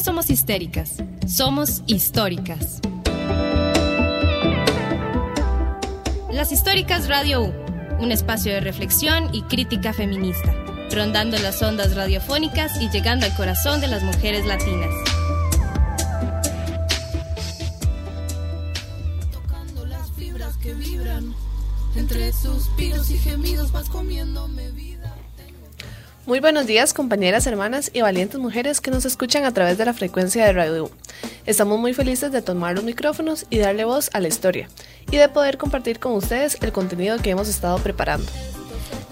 somos histéricas, somos históricas. Las Históricas Radio U, un espacio de reflexión y crítica feminista, rondando las ondas radiofónicas y llegando al corazón de las mujeres latinas. Tocando las fibras que vibran, entre suspiros y gemidos vas comiéndome. Muy buenos días compañeras, hermanas y valientes mujeres que nos escuchan a través de la frecuencia de Radio. Estamos muy felices de tomar los micrófonos y darle voz a la historia y de poder compartir con ustedes el contenido que hemos estado preparando.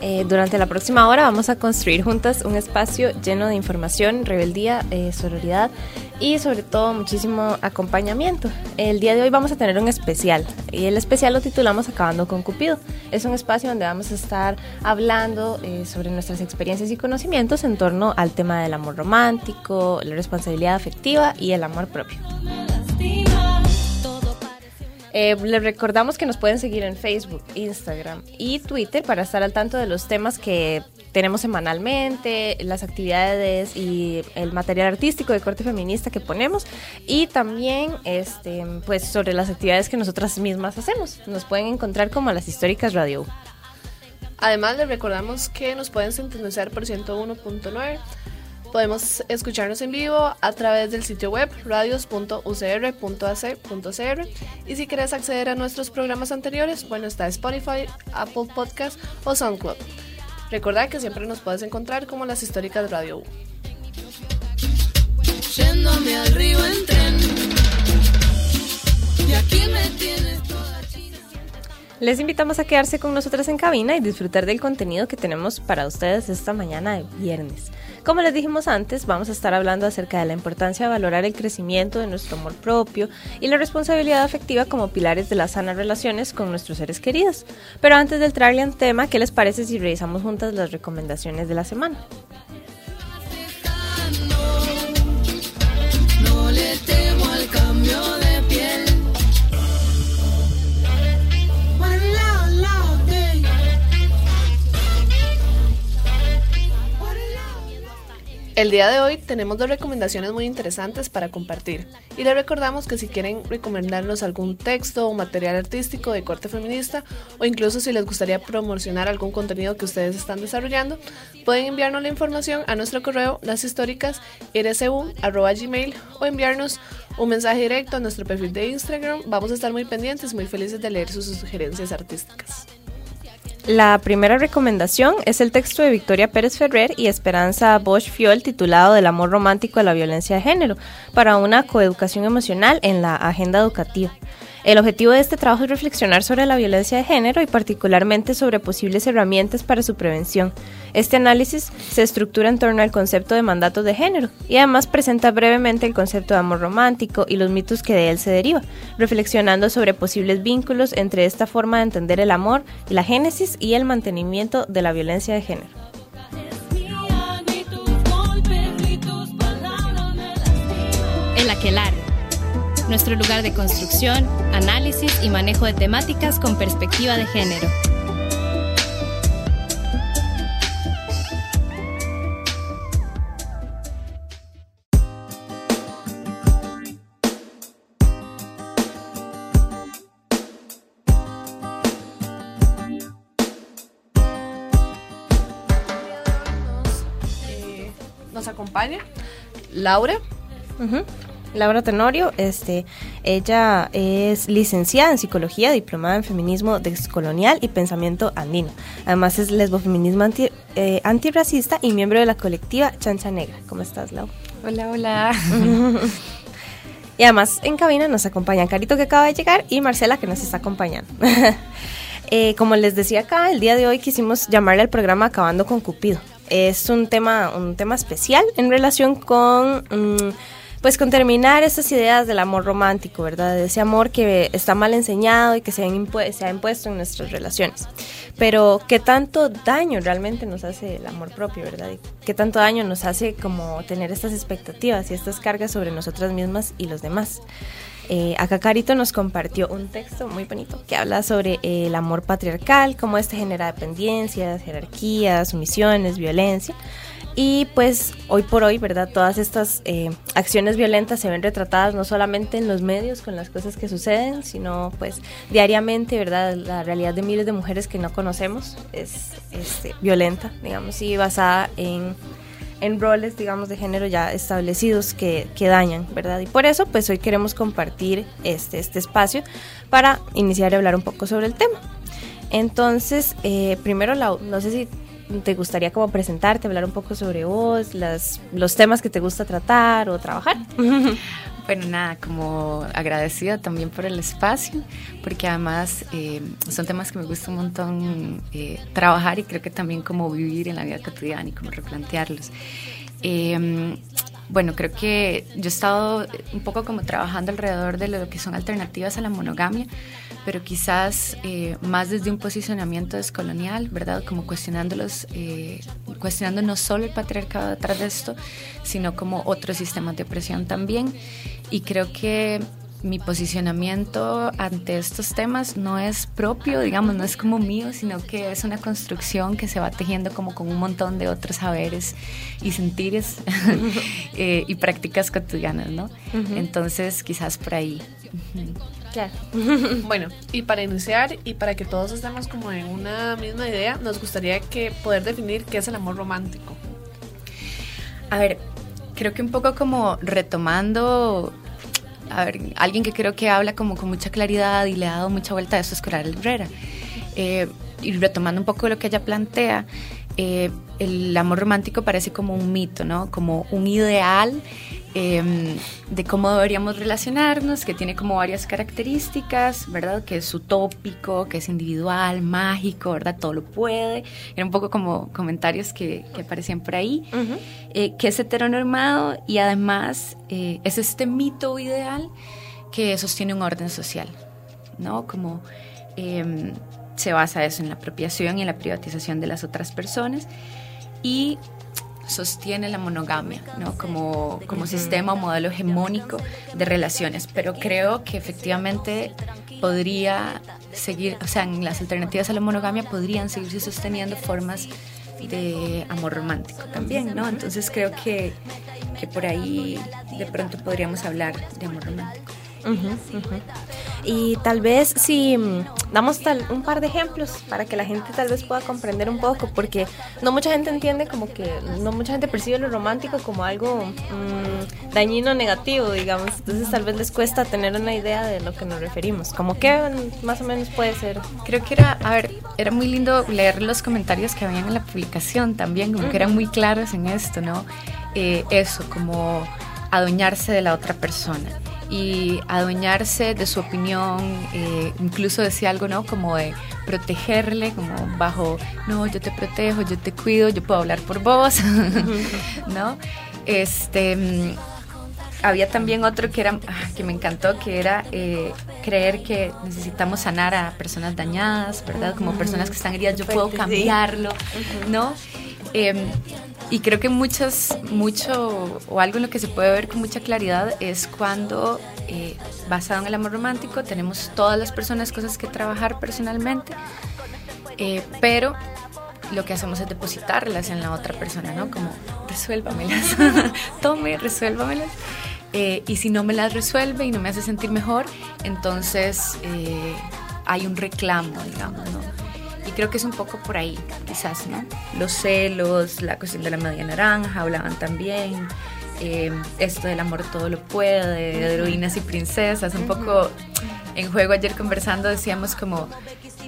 Eh, durante la próxima hora vamos a construir juntas un espacio lleno de información, rebeldía, eh, sororidad y sobre todo muchísimo acompañamiento. El día de hoy vamos a tener un especial y el especial lo titulamos Acabando con Cupido. Es un espacio donde vamos a estar hablando eh, sobre nuestras experiencias y conocimientos en torno al tema del amor romántico, la responsabilidad afectiva y el amor propio. Eh, les recordamos que nos pueden seguir en Facebook, Instagram y Twitter para estar al tanto de los temas que tenemos semanalmente, las actividades y el material artístico de corte feminista que ponemos y también este, pues sobre las actividades que nosotras mismas hacemos. Nos pueden encontrar como las históricas Radio. Además les recordamos que nos pueden sintonizar por 101.9 Podemos escucharnos en vivo a través del sitio web radios.ucr.ac.cr y si quieres acceder a nuestros programas anteriores, bueno, está Spotify, Apple Podcast o SoundCloud. Recordad que siempre nos puedes encontrar como las históricas Radio U. al río en tren. Y aquí me tienes toda china. Les invitamos a quedarse con nosotras en cabina y disfrutar del contenido que tenemos para ustedes esta mañana de viernes. Como les dijimos antes, vamos a estar hablando acerca de la importancia de valorar el crecimiento de nuestro amor propio y la responsabilidad afectiva como pilares de las sanas relaciones con nuestros seres queridos. Pero antes de entrarle al tema, ¿qué les parece si revisamos juntas las recomendaciones de la semana? No le temo al cambio El día de hoy tenemos dos recomendaciones muy interesantes para compartir y les recordamos que si quieren recomendarnos algún texto o material artístico de corte feminista o incluso si les gustaría promocionar algún contenido que ustedes están desarrollando, pueden enviarnos la información a nuestro correo gmail o enviarnos un mensaje directo a nuestro perfil de Instagram. Vamos a estar muy pendientes, muy felices de leer sus sugerencias artísticas. La primera recomendación es el texto de Victoria Pérez Ferrer y Esperanza Bosch Fiol titulado Del amor romántico a la violencia de género para una coeducación emocional en la agenda educativa. El objetivo de este trabajo es reflexionar sobre la violencia de género y particularmente sobre posibles herramientas para su prevención. Este análisis se estructura en torno al concepto de mandatos de género y además presenta brevemente el concepto de amor romántico y los mitos que de él se deriva, reflexionando sobre posibles vínculos entre esta forma de entender el amor, la génesis y el mantenimiento de la violencia de género. El aquelar nuestro lugar de construcción, análisis y manejo de temáticas con perspectiva de género. Eh, nos acompaña Laura. Laura Tenorio, este, ella es licenciada en psicología, diplomada en feminismo descolonial y pensamiento andino. Además es lesbofeminismo anti, eh, antirracista y miembro de la colectiva Chancha Negra. ¿Cómo estás, Lau? Hola, hola. Y además en cabina nos acompañan Carito que acaba de llegar y Marcela que nos está acompañando. Eh, como les decía acá, el día de hoy quisimos llamarle al programa Acabando con Cupido. Es un tema, un tema especial en relación con... mm, pues con terminar estas ideas del amor romántico, ¿verdad? De ese amor que está mal enseñado y que se, se ha impuesto en nuestras relaciones. Pero qué tanto daño realmente nos hace el amor propio, ¿verdad? Y qué tanto daño nos hace como tener estas expectativas y estas cargas sobre nosotras mismas y los demás. Eh, acá Carito nos compartió un texto muy bonito que habla sobre eh, el amor patriarcal, cómo este genera dependencias, jerarquías, sumisiones, violencia. Y pues hoy por hoy, ¿verdad? Todas estas eh, acciones violentas se ven retratadas no solamente en los medios con las cosas que suceden, sino pues diariamente, ¿verdad? La realidad de miles de mujeres que no conocemos es este, violenta, digamos, y basada en, en roles, digamos, de género ya establecidos que, que, dañan, ¿verdad? Y por eso, pues hoy queremos compartir este, este espacio para iniciar a hablar un poco sobre el tema. Entonces, eh, primero, la, no sé si te gustaría como presentarte, hablar un poco sobre vos, las, los temas que te gusta tratar o trabajar? Bueno, nada, como agradecida también por el espacio, porque además eh, son temas que me gusta un montón eh, trabajar y creo que también como vivir en la vida cotidiana y como replantearlos. Eh, bueno, creo que yo he estado un poco como trabajando alrededor de lo que son alternativas a la monogamia, pero quizás eh, más desde un posicionamiento descolonial, ¿verdad? Como cuestionándolos, eh, cuestionando no solo el patriarcado detrás de esto, sino como otros sistemas de opresión también. Y creo que mi posicionamiento ante estos temas no es propio, digamos, no es como mío, sino que es una construcción que se va tejiendo como con un montón de otros saberes y sentires eh, y prácticas cotidianas, ¿no? Entonces, quizás por ahí. Claro. bueno, y para iniciar y para que todos estemos como en una misma idea, nos gustaría que poder definir qué es el amor romántico. A ver, creo que un poco como retomando a ver, alguien que creo que habla como con mucha claridad y le ha dado mucha vuelta a eso es Coral Herrera. Eh, y retomando un poco lo que ella plantea, eh, el amor romántico parece como un mito, ¿no? Como un ideal Em, de cómo deberíamos relacionarnos, que tiene como varias características, ¿verdad? Que es utópico, que es individual, mágico, ¿verdad? Todo lo puede. Era un poco como comentarios que, aparecían por ahí. Eh, que es heteronormado y además eh, es este mito ideal que sostiene un orden social, ¿no? Como em, se basa eso en la apropiación y en la privatización de las otras personas. Y sostiene la monogamia, ¿no? Como, como sistema o modelo hegemónico de relaciones. Pero creo que efectivamente podría seguir, o sea, en las alternativas a la monogamia podrían seguirse sosteniendo formas de amor romántico también, ¿no? Entonces creo que, que por ahí de pronto podríamos hablar de amor romántico. Y tal vez si mm, damos tal, un par de ejemplos para que la gente tal vez pueda comprender un poco, porque no mucha gente entiende como que, no mucha gente percibe lo romántico como algo mm, dañino negativo, digamos. Entonces tal vez les cuesta tener una idea de lo que nos referimos. Como que más o menos puede ser. Creo que era, a ver, era muy lindo leer los comentarios que habían en la publicación también, como que eran muy claros en esto, ¿no? Eh, eso, como adueñarse de la otra persona y adueñarse de su opinión, eh, incluso decía algo, ¿no? Como de protegerle, como bajo, no, yo te protejo, yo te cuido, yo puedo hablar por vos, ¿no? Este, mm, había también otro que era, ah, que me encantó, que era eh, creer que necesitamos sanar a personas dañadas, ¿verdad? Como personas que están heridas, yo puedo cambiarlo, ¿no? Em, y creo que muchas, mucho, o algo en lo que se puede ver con mucha claridad es cuando, eh, basado en el amor romántico, tenemos todas las personas cosas que trabajar personalmente, eh, pero lo que hacemos es depositarlas en la otra persona, ¿no? Como, resuélvamelas, tome, resuélvamelas. Eh, y si no me las resuelve y no me hace sentir mejor, entonces hay un reclamo, digamos, ¿no? Y creo que es un poco por ahí, quizás, ¿no? Los celos, la cuestión de la media naranja, hablaban también. Eh, esto del amor todo lo puede, de heroínas y princesas, un poco en juego ayer conversando decíamos como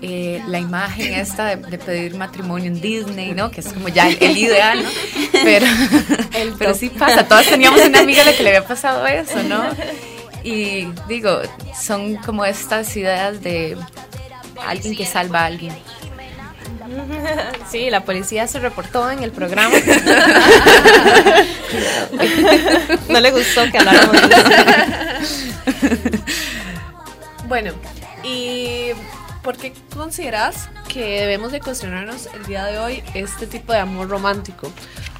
eh, la imagen esta de, pedir matrimonio en Disney, ¿no? Que es como ya el, ideal, ¿no? Pero, pero sí pasa, todas teníamos una amiga a la que le había pasado eso, ¿no? Y digo, son como estas ideas de alguien que salva a alguien. Sí, la policía se reportó en el programa. no le gustó que habláramos de eso. Bueno, ¿y por qué consideras que debemos de cuestionarnos el día de hoy este tipo de amor romántico?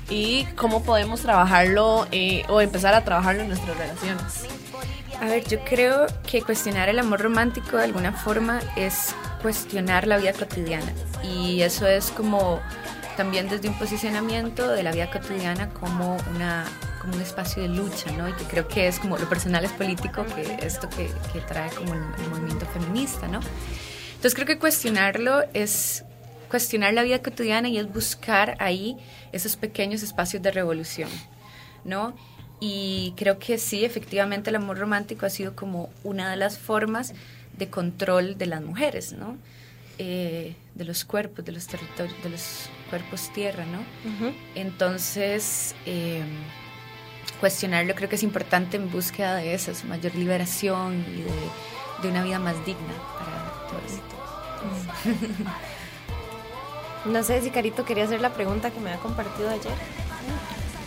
¿Y cómo podemos trabajarlo eh, o empezar a trabajarlo en nuestras relaciones? A ver, yo creo que cuestionar el amor romántico de alguna forma es cuestionar la vida cotidiana y eso es como también desde un posicionamiento de la vida cotidiana como, una, como un espacio de lucha, ¿no? Y que creo que es como lo personal es político, que esto que, que trae como el, el movimiento feminista, ¿no? Entonces creo que cuestionarlo es cuestionar la vida cotidiana y es buscar ahí esos pequeños espacios de revolución, ¿no? Y creo que sí, efectivamente el amor romántico ha sido como una de las formas de control de las mujeres, ¿no? Eh, de los cuerpos, de los territorios, de los cuerpos tierra, ¿no? Entonces, eh, cuestionarlo creo que es importante en búsqueda de su mayor liberación y de, de, una vida más digna para No sé si Carito quería hacer la pregunta que me había compartido ayer.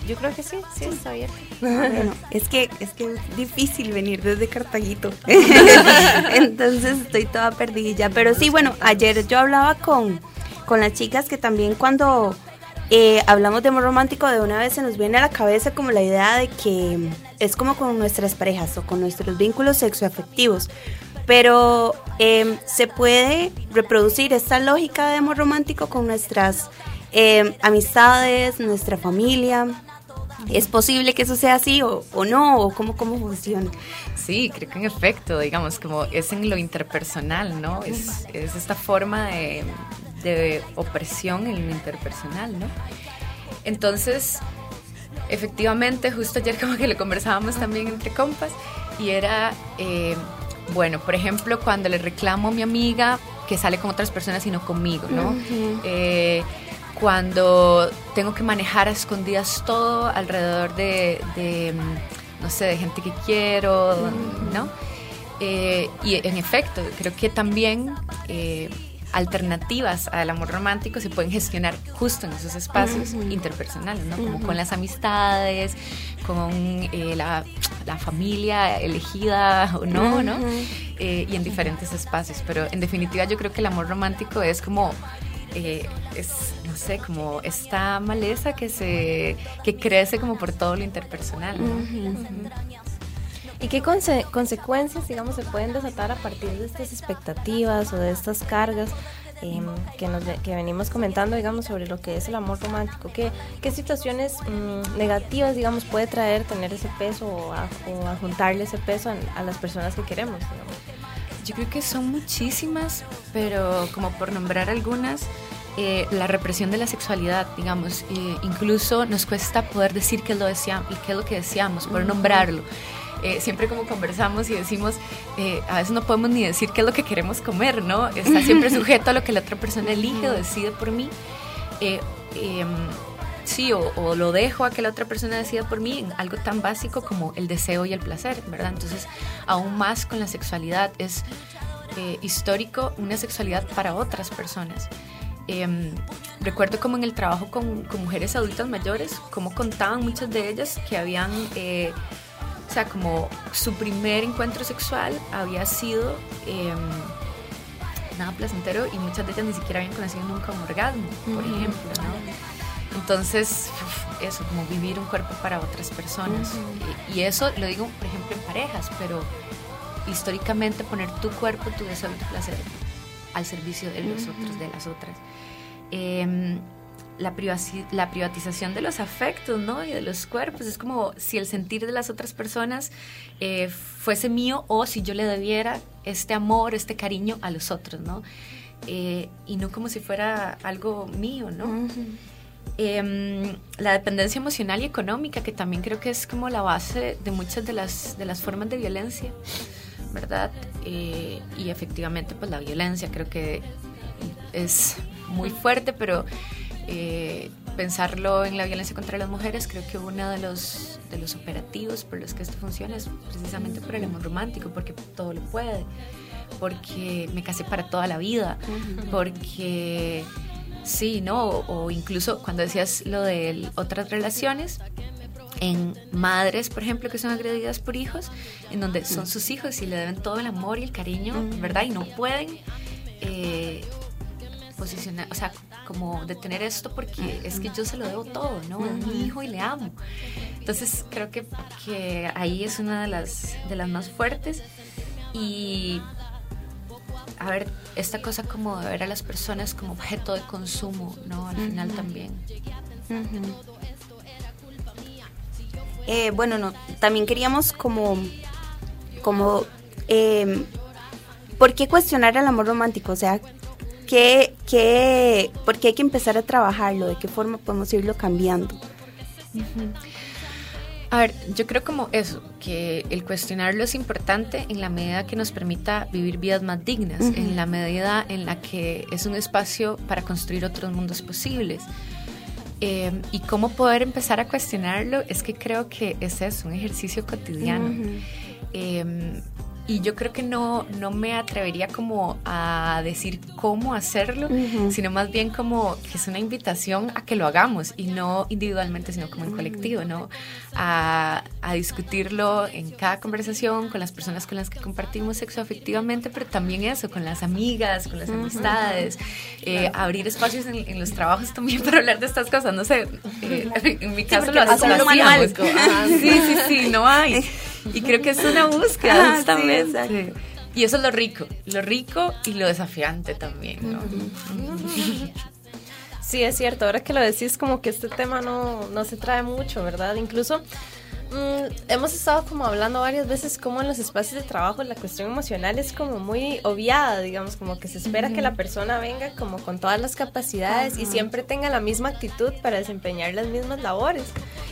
Yo creo que sí, sí, está abierto. Bueno, es que, es que es difícil venir desde Cartaguito. Entonces estoy toda perdidilla. Pero sí, bueno, ayer yo hablaba con, con las chicas que también cuando eh, hablamos de amor romántico, de una vez se nos viene a la cabeza como la idea de que es como con nuestras parejas o con nuestros vínculos sexoafectivos pero eh, se puede reproducir esta lógica de amor romántico con nuestras eh, amistades, nuestra familia. ¿Es posible que eso sea así o, no? ¿O cómo, cómo funciona? Sí, creo que en efecto, digamos, como es en lo interpersonal, ¿no? Es, es esta forma de, de opresión en lo interpersonal, ¿no? Entonces, efectivamente, justo ayer como que lo conversábamos también entre compas y era... Eh, bueno, por ejemplo, cuando le reclamo a mi amiga que sale con otras personas y no conmigo, ¿no? Uh -huh. eh, cuando tengo que manejar a escondidas todo alrededor de, de no sé, de gente que quiero, uh -huh. ¿no? Eh, y en efecto, creo que también eh, alternativas al amor romántico se pueden gestionar justo en esos espacios uh -huh. interpersonales, ¿no? Como con las amistades, con eh, la, la, familia elegida o no, ¿no? Eh, y en diferentes espacios. Pero en definitiva yo creo que el amor romántico es como, eh, es, no sé, como esta maleza que, se, que crece como por todo lo interpersonal. ¿no? ¿Y qué conse consecuencias, digamos, se pueden desatar a partir de estas expectativas o de estas cargas eh, que, nos, que venimos comentando, digamos, sobre lo que es el amor romántico? ¿Qué, qué situaciones mmm, negativas, digamos, puede traer tener ese peso o, a, o adjuntarle ese peso a, a, las personas que queremos, digamos? Yo creo que son muchísimas, pero como por nombrar algunas, eh, la represión de la sexualidad, digamos, eh, incluso nos cuesta poder decir qué es lo, deseamos, qué es lo que deseamos, poder uh -huh. Eh, siempre como conversamos y decimos, eh, a veces no podemos ni decir qué es lo que queremos comer, ¿no? Está siempre sujeto a lo que la otra persona elige o decide por mí. Eh, em, sí, o, o, lo dejo a que la otra persona decida por mí en algo tan básico como el deseo y el placer, ¿verdad? Entonces, aún más con la sexualidad, es eh, histórico una sexualidad para otras personas. Eh, recuerdo como en el trabajo con, con, mujeres adultas mayores, como contaban muchas de ellas que habían eh, o sea, como su primer encuentro sexual había sido eh, nada placentero y muchas de ellas ni siquiera habían conocido nunca un orgasmo, por ejemplo, ¿no? Entonces, eso, como vivir un cuerpo para otras personas. Y, y, eso lo digo, por ejemplo, en parejas, pero históricamente poner tu cuerpo, tu deseo y tu placer al servicio de los otros, de las otras. Eh, la, la, privatización de los afectos, ¿no? Y de los cuerpos. Es como si el sentir de las otras personas eh, fuese mío o si yo le debiera este amor, este cariño a los otros, ¿no? Eh, y no como si fuera algo mío, ¿no? Uh -huh. eh, la dependencia emocional y económica, que también creo que es como la base de muchas de las, de las formas de violencia, ¿verdad? Eh, y efectivamente, pues la violencia creo que es muy fuerte, pero eh, pensarlo en la violencia contra las mujeres, creo que uno de los, de los operativos por los que esto funciona es precisamente por el amor romántico, porque todo lo puede, porque me casé para toda la vida, porque sí, ¿no? O, o, incluso cuando decías lo de otras relaciones, en madres, por ejemplo, que son agredidas por hijos, en donde son sus hijos y le deben todo el amor y el cariño. ¿verdad? Y no pueden... Eh, posicionar, o sea, como detener esto porque es que yo se lo debo todo, ¿no? Es mi hijo y le amo. Entonces creo que, que ahí es una de las, de las más fuertes y, a ver, esta cosa como de ver a las personas como objeto de consumo, ¿no? Al final también. Eh, bueno, no, también queríamos como, como, eh, ¿por qué cuestionar el amor romántico? O sea, ¿qué, qué, ¿por qué hay que empezar a trabajarlo? ¿De qué forma podemos irlo cambiando? A ver, yo creo como eso, que el cuestionarlo es importante en la medida que nos permita vivir vidas más dignas, en la medida en la que es un espacio para construir otros mundos posibles. Eh, y cómo poder empezar a cuestionarlo es que creo que ese es un ejercicio cotidiano. Y yo creo que no, no me atrevería como a decir cómo hacerlo, sino más bien como que es una invitación a que lo hagamos y no individualmente, sino como en colectivo, ¿no? A, a, discutirlo en cada conversación con las personas con las que compartimos sexoafectivamente, pero también eso, con las amigas, con las amistades, eh, abrir espacios en, los trabajos también para hablar de estas cosas, no sé, eh, en mi caso lo, hacemos. Sí, sí, sí, no hay. Y creo que es una búsqueda justamente. Y eso es lo rico, lo rico y lo desafiante también, ¿no? Sí, es cierto, ahora que lo decís como que este tema no, no se trae mucho, ¿verdad? Incluso Mm, hemos estado como hablando varias veces como en los espacios de trabajo la cuestión emocional es como muy obviada, digamos, como que se espera que la persona venga como con todas las capacidades y siempre tenga la misma actitud para desempeñar las mismas labores.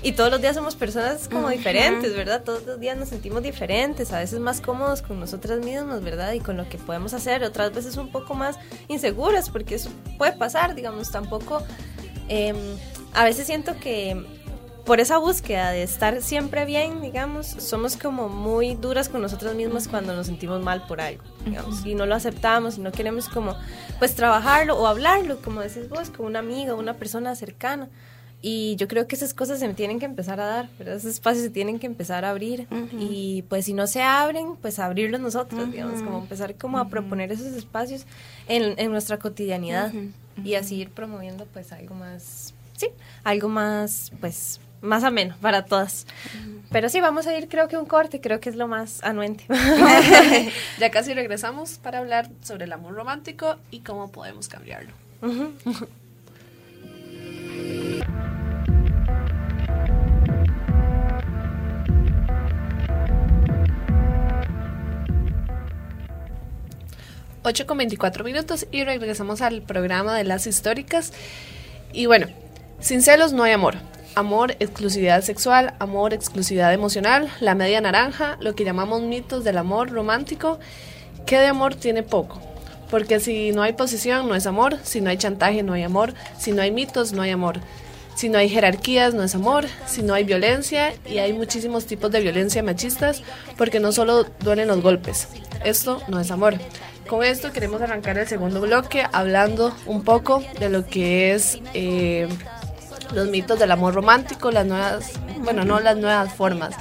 Y todos los días somos personas como diferentes, ¿verdad? Todos los días nos sentimos diferentes, a veces más cómodos con nosotras mismas, ¿verdad? Y con lo que podemos hacer, otras veces un poco más inseguras, porque eso puede pasar, digamos, tampoco... Em, a veces siento que por esa búsqueda de estar siempre bien, digamos, somos como muy duras con nosotros mismos cuando nos sentimos mal por algo, digamos, y no lo aceptamos y no queremos como, pues trabajarlo o hablarlo, como decís vos, con una amiga, una persona cercana. Y yo creo que esas cosas se tienen que empezar a dar, ¿verdad? Esos espacios se tienen que empezar a abrir. Y pues si no se abren, pues abrirlos nosotros, digamos, como empezar como a proponer esos espacios en, en nuestra cotidianidad y así ir promoviendo pues algo más, sí, algo más pues más ameno para todas. Pero sí, vamos a ir creo que un corte, creo que es lo más anuente. ya casi regresamos para hablar sobre el amor romántico y cómo podemos cambiarlo. Ocho con 24 minutos y regresamos al programa de las históricas. Y bueno, sin celos no hay amor amor, exclusividad sexual, amor, exclusividad emocional, la media naranja, lo que llamamos mitos del amor romántico, que de amor tiene poco. Porque si no hay posesión, no es amor, si no hay chantaje, no hay amor, si no hay mitos, no hay amor, si no hay jerarquías, no es amor, si no hay violencia, y hay muchísimos tipos de violencia machistas, porque no solo duelen los golpes, esto no es amor. Con esto queremos arrancar el segundo bloque hablando un poco de lo que es eh, los mitos del amor romántico, las nuevas, bueno, no las nuevas formas,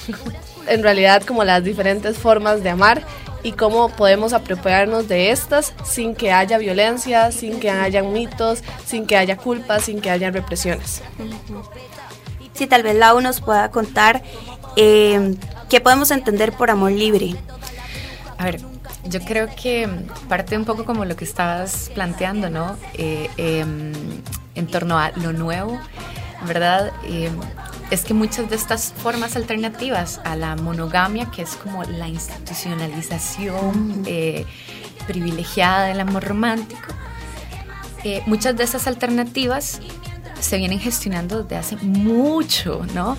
en realidad como las diferentes formas de amar y cómo podemos apropiarnos de estas sin que haya violencia, sin que haya mitos, sin que haya culpas, sin que haya represiones. Si tal vez Lau nos pueda contar eh, qué podemos entender por amor libre. A ver, yo creo que parte un poco como lo que estabas planteando, ¿no? Eh, em, en torno a lo nuevo, ¿verdad? Eh, es que muchas de estas formas alternativas a la monogamia, que es como la institucionalización eh, privilegiada del amor romántico, eh, muchas de esas alternativas se vienen gestionando desde hace mucho, ¿no?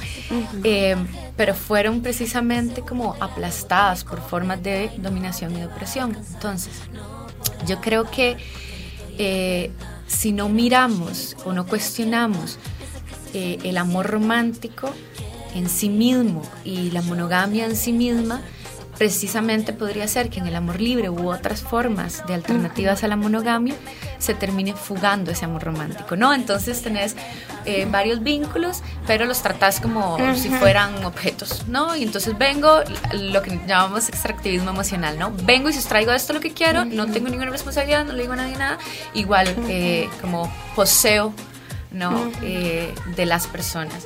pero fueron precisamente como aplastadas por formas de dominación y opresión. Entonces, yo creo que si no miramos o no cuestionamos eh, el amor romántico en sí mismo y la monogamia en sí misma, precisamente podría ser que en el amor libre u otras formas de alternativas a la monogamia se termine fugando ese amor romántico, ¿no? Entonces tenés eh, varios vínculos, pero los tratás como si fueran objetos, ¿no? Y entonces vengo, lo que llamamos extractivismo emocional, ¿no? Vengo y si os traigo esto lo que quiero, no tengo ninguna responsabilidad, no le digo a nadie nada, igual eh, como poseo, ¿no? Eh, de las personas.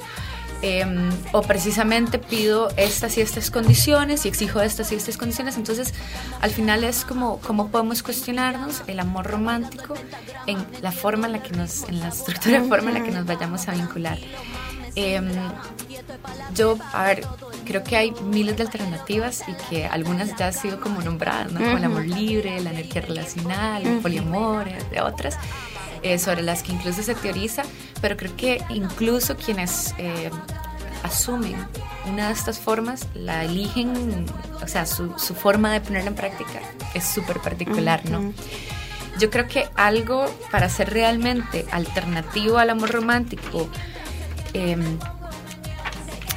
Em, o precisamente pido estas y estas condiciones y exijo estas y estas condiciones. Entonces, al final es como cómo podemos cuestionarnos el amor romántico en la forma en la que nos, en la estructura de forma en la que nos vayamos a vincular. Em, yo, a ver, creo que hay miles de alternativas y que algunas ya han sido como nombradas, ¿no? Como el amor libre, la energía relacional, el poliamor, de otras. Eh, sobre las que incluso se teoriza, pero creo que incluso quienes eh, asumen una de estas formas, la eligen, o sea, su, forma de ponerla en práctica es súper particular, ¿no? Yo creo que algo para ser realmente alternativo al amor romántico, em,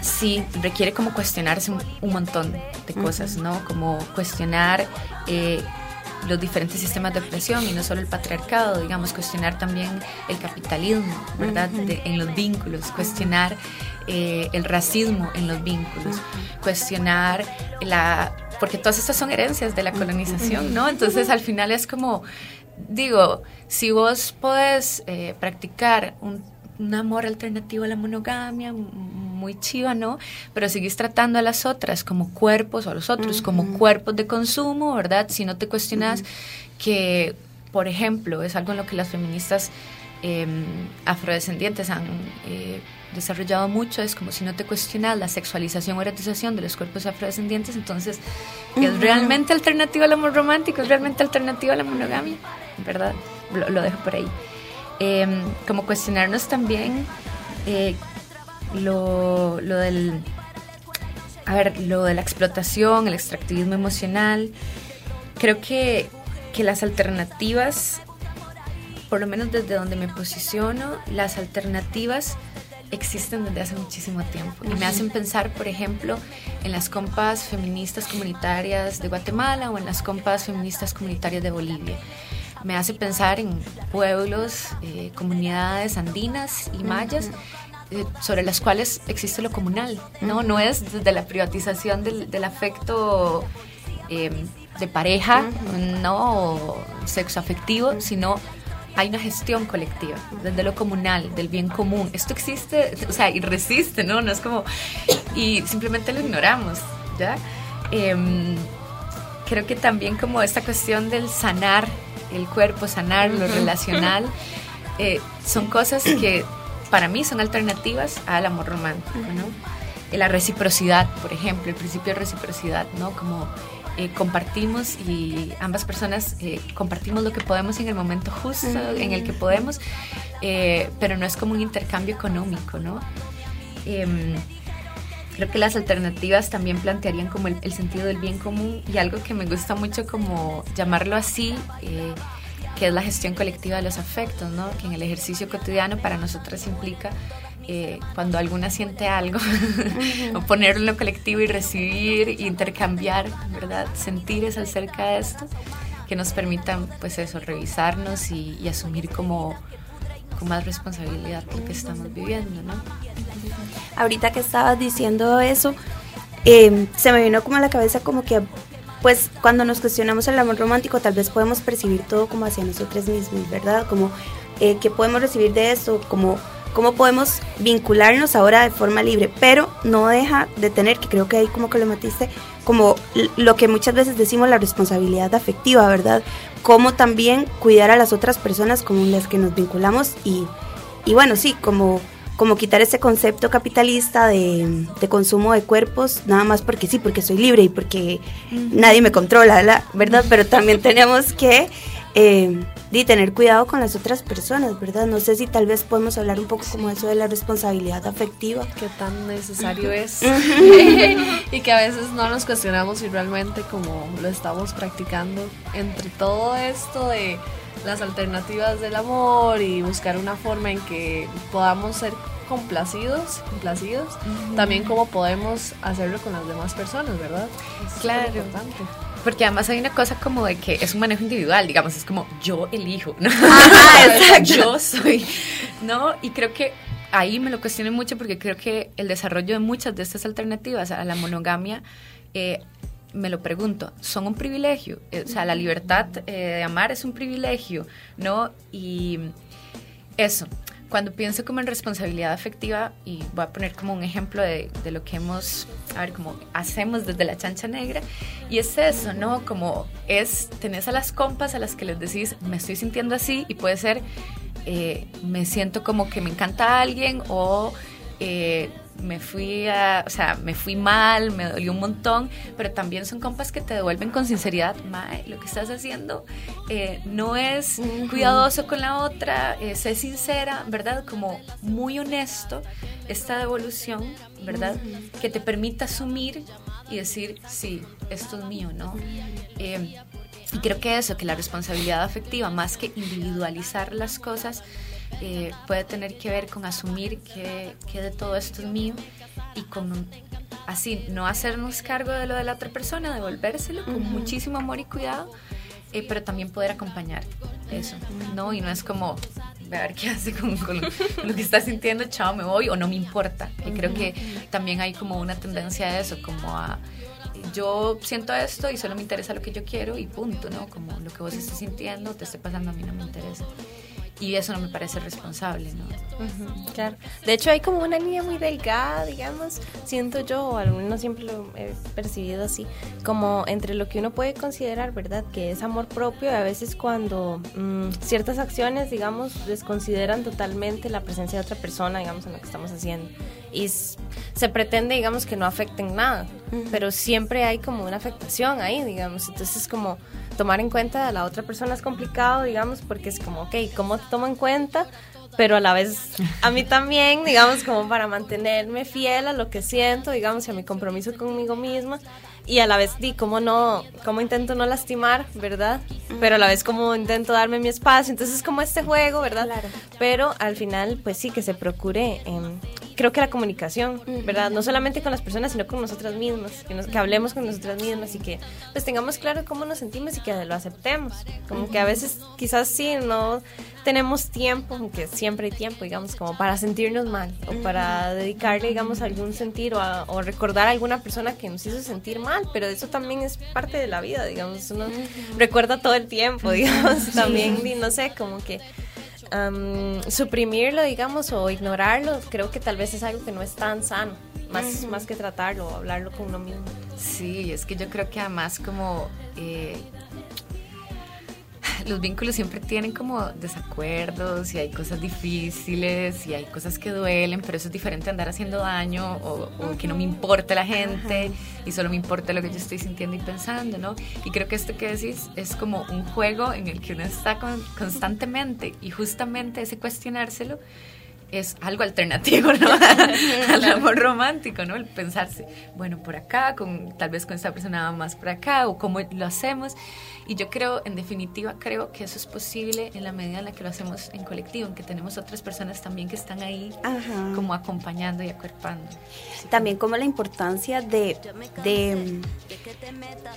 sí requiere como cuestionarse un, montón de cosas, ¿no? Como cuestionar eh, los diferentes sistemas de opresión y no solo el patriarcado, digamos, cuestionar también el capitalismo, ¿verdad? en los vínculos, cuestionar eh, el racismo en los vínculos, cuestionar la... porque todas estas son herencias de la colonización, ¿no? Entonces al final es como, digo, si vos podés eh, practicar un, un amor alternativo a la monogamia, muy chiva, ¿no? Pero seguís tratando a las otras como cuerpos o a los otros como cuerpos de consumo, ¿verdad? Si no te cuestionas que, por ejemplo, es algo en lo que las feministas em, afrodescendientes han eh, desarrollado mucho, es como si no te cuestionas la sexualización o erotización de los cuerpos afrodescendientes, entonces es realmente alternativa al amor romántico, es realmente alternativa a la monogamia, ¿verdad? Lo, dejo por ahí. Em, como cuestionarnos también eh, lo, lo del a ver, lo de la explotación, el extractivismo emocional, creo que, que, las alternativas, por lo menos desde donde me posiciono, las alternativas existen desde hace muchísimo tiempo. Y me hacen pensar, por ejemplo, en las compas feministas comunitarias de Guatemala o en las compas feministas comunitarias de Bolivia. Me hace pensar en pueblos, eh, comunidades andinas y mayas eh, sobre las cuales existe lo comunal, ¿no? No es desde la privatización del, afecto em, de pareja, ¿no? sexo afectivo, sino hay una gestión colectiva, desde lo comunal, del bien común. Esto existe, o sea, y resiste, ¿no? No es como... Y simplemente lo ignoramos, ¿ya? Em, creo que también como esta cuestión del sanar el cuerpo, sanar lo relacional, eh, son cosas que para mí son alternativas al amor romántico, ¿no? La reciprocidad, por ejemplo, el principio de reciprocidad, ¿no? Como eh, compartimos y ambas personas eh, compartimos lo que podemos en el momento justo en el que podemos, eh, pero no es como un intercambio económico, ¿no? Creo que las alternativas también plantearían como el, el, sentido del bien común y algo que me gusta mucho como llamarlo así que es la gestión colectiva de los afectos, ¿no? que en el ejercicio cotidiano para nosotras implica eh, cuando alguna siente algo, ponerlo en lo colectivo y recibir, intercambiar, ¿verdad? Sentir es acerca de esto, que nos permitan, pues eso, revisarnos y, asumir como con más responsabilidad lo que estamos viviendo, ¿no? Ahorita que estabas diciendo eso, eh, se me vino como a la cabeza como que pues cuando nos cuestionamos el amor romántico tal vez podemos percibir todo como hacia nosotros mismos, ¿verdad? Como eh, que podemos recibir de esto, como cómo podemos vincularnos ahora de forma libre, pero no deja de tener, que creo que ahí como que lo matiste, como lo que muchas veces decimos la responsabilidad afectiva, ¿verdad? Como también cuidar a las otras personas con las que nos vinculamos y, y bueno, sí, como como quitar ese concepto capitalista de, consumo de cuerpos, nada más porque sí, porque soy libre y porque nadie me controla, la, ¿verdad? Pero también tenemos que eh, tener cuidado con las otras personas, ¿verdad? No sé si tal vez podemos hablar un poco como eso de la responsabilidad afectiva. Qué tan necesario es y que a veces no nos cuestionamos si realmente como lo estamos practicando entre todo esto de las alternativas del amor y buscar una forma en que podamos ser complacidos, complacidos, también cómo podemos hacerlo con las demás personas, ¿verdad? claro. importante. Porque además hay una cosa como de que es un manejo individual, digamos, es como yo elijo, ¿no? yo soy, ¿no? Y creo que ahí me lo cuestioné mucho porque creo que el desarrollo de muchas de estas alternativas a la monogamia eh, me lo pregunto, son un privilegio, eh, o sea, la libertad eh, de amar es un privilegio, ¿no? Y eso, cuando pienso como en responsabilidad afectiva, y voy a poner como un ejemplo de, de, lo que hemos, a ver, como hacemos desde la chancha negra, y es eso, ¿no? Como es, tenés a las compas a las que les decís, me estoy sintiendo así, y puede ser, eh, me siento como que me encanta alguien, o... Eh, me fui a, o sea, me fui mal, me dolió un montón, pero también son compas que te devuelven con sinceridad, Mae, lo que estás haciendo eh, no es cuidadoso con la otra, eh, sé sincera, ¿verdad? Como muy honesto esta devolución, ¿verdad? Que te permita asumir y decir, sí, esto es mío, ¿no? Eh, y creo que eso, que la responsabilidad afectiva, más que individualizar las cosas, eh, puede tener que ver con asumir que, que, de todo esto es mío y con así no hacernos cargo de lo de la otra persona, devolvérselo con muchísimo amor y cuidado, eh, pero también poder acompañar eso, ¿no? Y no es como ver qué hace con, con, lo que está sintiendo, chao, me voy o no me importa. Y creo que también hay como una tendencia a eso, como a yo siento esto y solo me interesa lo que yo quiero y punto, ¿no? Como lo que vos estés sintiendo, te esté pasando a mí no me interesa y eso no me parece responsable, ¿no? claro. De hecho, hay como una línea muy delgada, digamos, siento yo, o al menos siempre lo he percibido así, como entre lo que uno puede considerar, ¿verdad? Que es amor propio, y a veces cuando mmm, ciertas acciones, digamos, desconsideran totalmente la presencia de otra persona, digamos, en lo que estamos haciendo. Y se pretende, digamos, que no afecten nada, uh -huh. pero siempre hay como una afectación ahí, digamos. Entonces, como tomar en cuenta a la otra persona es complicado, digamos, porque es como, ok, ¿cómo tomo en cuenta? Pero a la vez a mí también, digamos, como para mantenerme fiel a lo que siento, digamos, y a mi compromiso conmigo misma. Y a la vez, di, cómo no, cómo intento no lastimar, ¿verdad? Pero a la vez como intento darme mi espacio. Entonces es como este juego, ¿verdad? Claro. Pero al final, pues sí, que se procure eh, creo que la comunicación, ¿verdad? No solamente con las personas, sino con nosotras mismas, que, nos, que, hablemos con nosotras mismas y que pues tengamos claro cómo nos sentimos y que lo aceptemos. Como que a veces quizás sí, no tenemos tiempo, aunque siempre hay tiempo, digamos, como para sentirnos mal o para dedicarle, digamos, algún sentir o, a, o recordar a alguna persona que nos hizo sentir mal, pero eso también es parte de la vida, digamos, uno recuerda todo el tiempo, digamos, también, y no sé, como que um, suprimirlo, digamos, o ignorarlo, creo que tal vez es algo que no es tan sano, más, uh -huh. más que tratarlo o hablarlo con uno mismo. Sí, es que yo creo que además como... Eh, los vínculos siempre tienen como desacuerdos y hay cosas difíciles y hay cosas que duelen, pero eso es diferente andar haciendo daño o, o que no me importa la gente Ajá. y solo me importa lo que yo estoy sintiendo y pensando, ¿no? Y creo que esto que decís es como un juego en el que uno está con, constantemente y justamente ese cuestionárselo es algo alternativo, ¿no? Al amor romántico, ¿no? El pensarse, bueno, por acá, con, tal vez con esta persona más por acá, o cómo lo hacemos. Y yo creo, en definitiva, creo que eso es posible en la medida en la que lo hacemos en colectivo, en que tenemos otras personas también que están ahí Ajá. como acompañando y acuerpando. También como la importancia de, de,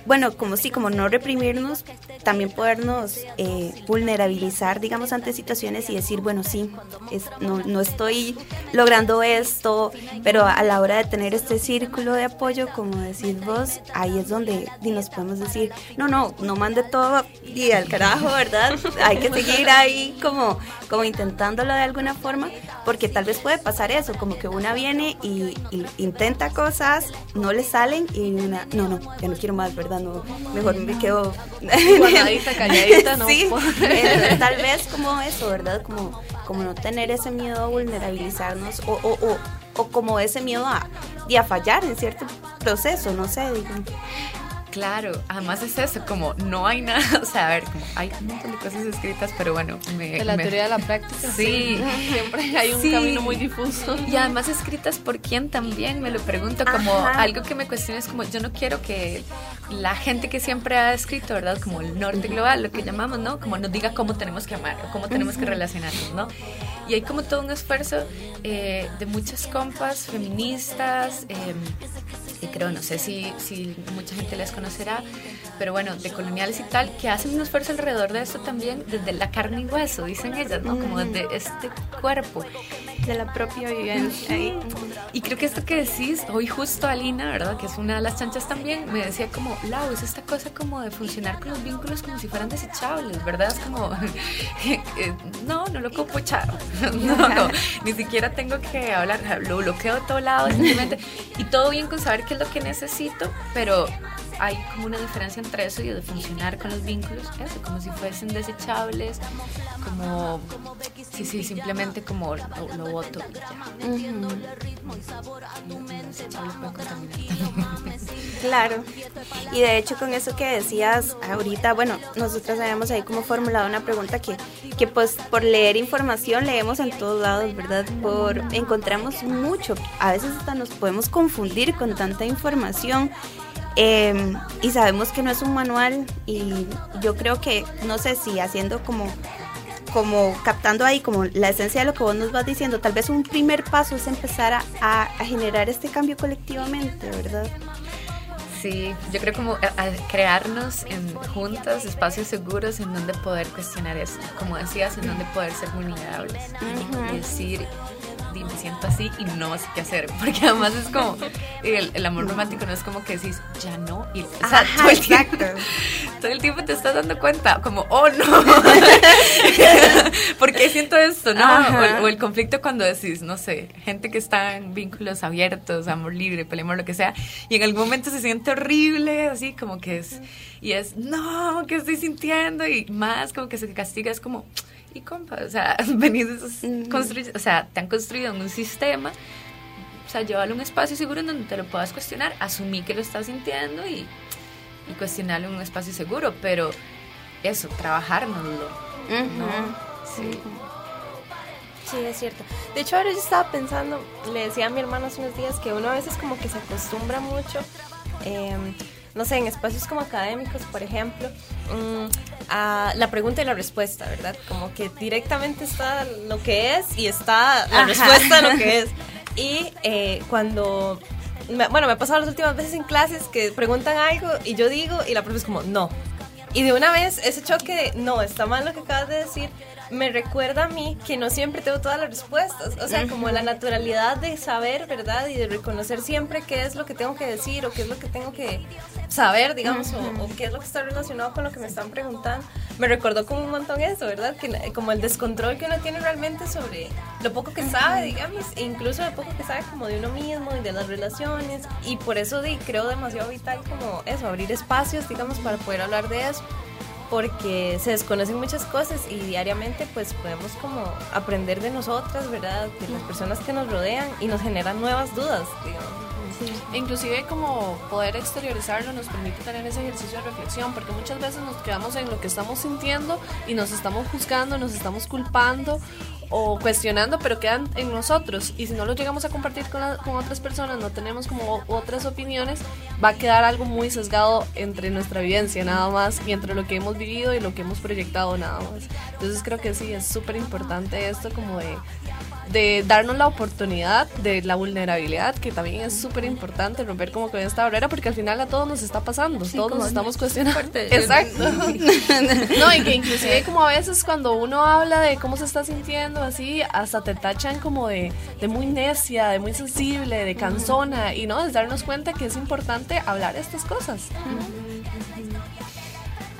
bueno, como sí, como no reprimirnos, también podernos eh, vulnerabilizar, digamos, ante situaciones y decir, bueno, sí, es, no, no estoy logrando esto, pero a la hora de tener este círculo de apoyo, como decís vos, ahí es donde nos podemos decir, no, no, no mande todo y al carajo, ¿verdad? Hay que seguir ahí como, como intentándolo de alguna forma, porque tal vez puede pasar eso, como que una viene y, y intenta cosas, no le salen y una, no, no, ya no quiero más, ¿verdad? No, mejor me quedo... Guardadita, calladita, no. Sí, eh, tal vez como eso, ¿verdad? Como, como no tener ese miedo a vulnerabilizarnos o, o, o, o como ese miedo a, a fallar en cierto proceso, no sé, digo. Claro, además es eso, como no hay nada, o sea, a ver, como hay un montón de cosas escritas, pero bueno, me, de la me, teoría de la práctica. Sí, siempre hay un sí. camino muy difuso. Y además escritas por quién también, me lo pregunto, como Ajá. algo que me cuestiona es como yo no quiero que la gente que siempre ha escrito, ¿verdad? Como el norte global, lo que llamamos, ¿no? Como nos diga cómo tenemos que amar o cómo tenemos que relacionarnos, ¿no? Y hay como todo un esfuerzo eh, de muchas compas feministas, eh, y creo, no sé si, si mucha gente les conocerá, pero bueno, de coloniales y tal, que hacen un esfuerzo alrededor de esto también, desde la carne y hueso, dicen ellas, ¿no? Como desde este cuerpo. De la propia vivencia. Y creo que esto que decís, hoy justo Alina, ¿verdad? Que es una de las chanchas también, me decía como, Lau, es esta cosa como de funcionar con los vínculos como si fueran desechables, ¿verdad? Es como, eh, no, no lo ocupo chao. No, no, ni siquiera tengo que hablar, lo bloqueo de todo lado, simplemente. Y todo bien con saber qué es lo que necesito, pero hay como una diferencia entre eso y de funcionar con los vínculos, eso, como si fuesen desechables, como, sí, sí, simplemente como lo, lo voto y ya. Claro. Y de hecho con eso que decías ahorita, bueno, nosotros habíamos ahí como formulado una pregunta que, que pues por leer información leemos en todos lados, ¿verdad? Por encontramos mucho. A veces hasta nos podemos confundir con tanta información Em, y sabemos que no es un manual y yo creo que, no sé si haciendo como, como captando ahí como la esencia de lo que vos nos vas diciendo, tal vez un primer paso es empezar a, a, generar este cambio colectivamente, ¿verdad? Sí, yo creo como a, crearnos en juntas espacios seguros en donde poder cuestionar eso, como decías, en donde poder ser vulnerables y decir, me siento así y no sé qué hacer. Porque además es como, el, amor romántico no es como que decís, ya no. Y, o sea, todo, el tiempo, todo el tiempo te estás dando cuenta, como, oh no, ¿por qué siento esto? ¿no? O, el conflicto cuando decís, no sé, gente que está en vínculos abiertos, amor libre, peleamor, lo que sea, y en algún momento se siente horrible, así como que es, y es, no, ¿qué estoy sintiendo? Y más como que se castiga, es como y compa, o sea, venís, o sea, te han construido un sistema, o sea, llévalo a un espacio seguro en donde te lo puedas cuestionar, asumí que lo estás sintiendo y, y cuestionarlo en un espacio seguro, pero eso, trabajárnoslo, ¿no? Sí. Sí, es cierto. De hecho, ahora yo estaba pensando, le decía a mi hermano hace unos días que uno a veces como que se acostumbra mucho. Eh, no sé, en espacios como académicos, por ejemplo, mm, a la pregunta y la respuesta, ¿verdad? Como que directamente está lo que es y está la respuesta a lo que es. Y eh, cuando, bueno, me ha pasado las últimas veces en clases que preguntan algo y yo digo y la profesora es como, no. Y de una vez ese choque de, no, está mal lo que acabas de decir, me recuerda a mí que no siempre tengo todas las respuestas. O sea, como la naturalidad de saber, ¿verdad? Y de reconocer siempre qué es lo que tengo que decir o qué es lo que tengo que saber, digamos, o, qué es lo que está relacionado con lo que me están preguntando. Me recordó como un montón eso, ¿verdad? Que, como el descontrol que uno tiene realmente sobre lo poco que sabe, digamos, e incluso lo poco que sabe como de uno mismo y de las relaciones. Y por eso di, creo demasiado vital como eso, abrir espacios, digamos, para poder hablar de eso porque se desconocen muchas cosas y diariamente pues podemos como aprender de nosotras, ¿verdad? De las personas que nos rodean y nos generan nuevas dudas, digamos. Inclusive como poder exteriorizarlo nos permite tener ese ejercicio de reflexión, porque muchas veces nos quedamos en lo que estamos sintiendo y nos estamos juzgando, nos estamos culpando o cuestionando, pero quedan en nosotros. Y si no lo llegamos a compartir con, con, otras personas, no tenemos como otras opiniones, va a quedar algo muy sesgado entre nuestra vivencia nada más y entre lo que hemos vivido y lo que hemos proyectado nada más. Entonces creo que sí, es súper importante esto como de de darnos la oportunidad de la vulnerabilidad, que también es súper importante romper como con esta barrera, porque al final a todos nos está pasando, todos nos estamos cuestionando. Exacto. no, y que inclusive como a veces cuando uno habla de cómo se está sintiendo, así, hasta te tachan como de, de muy necia, de muy sensible, de cansona, y no, es darnos cuenta que es importante hablar estas cosas.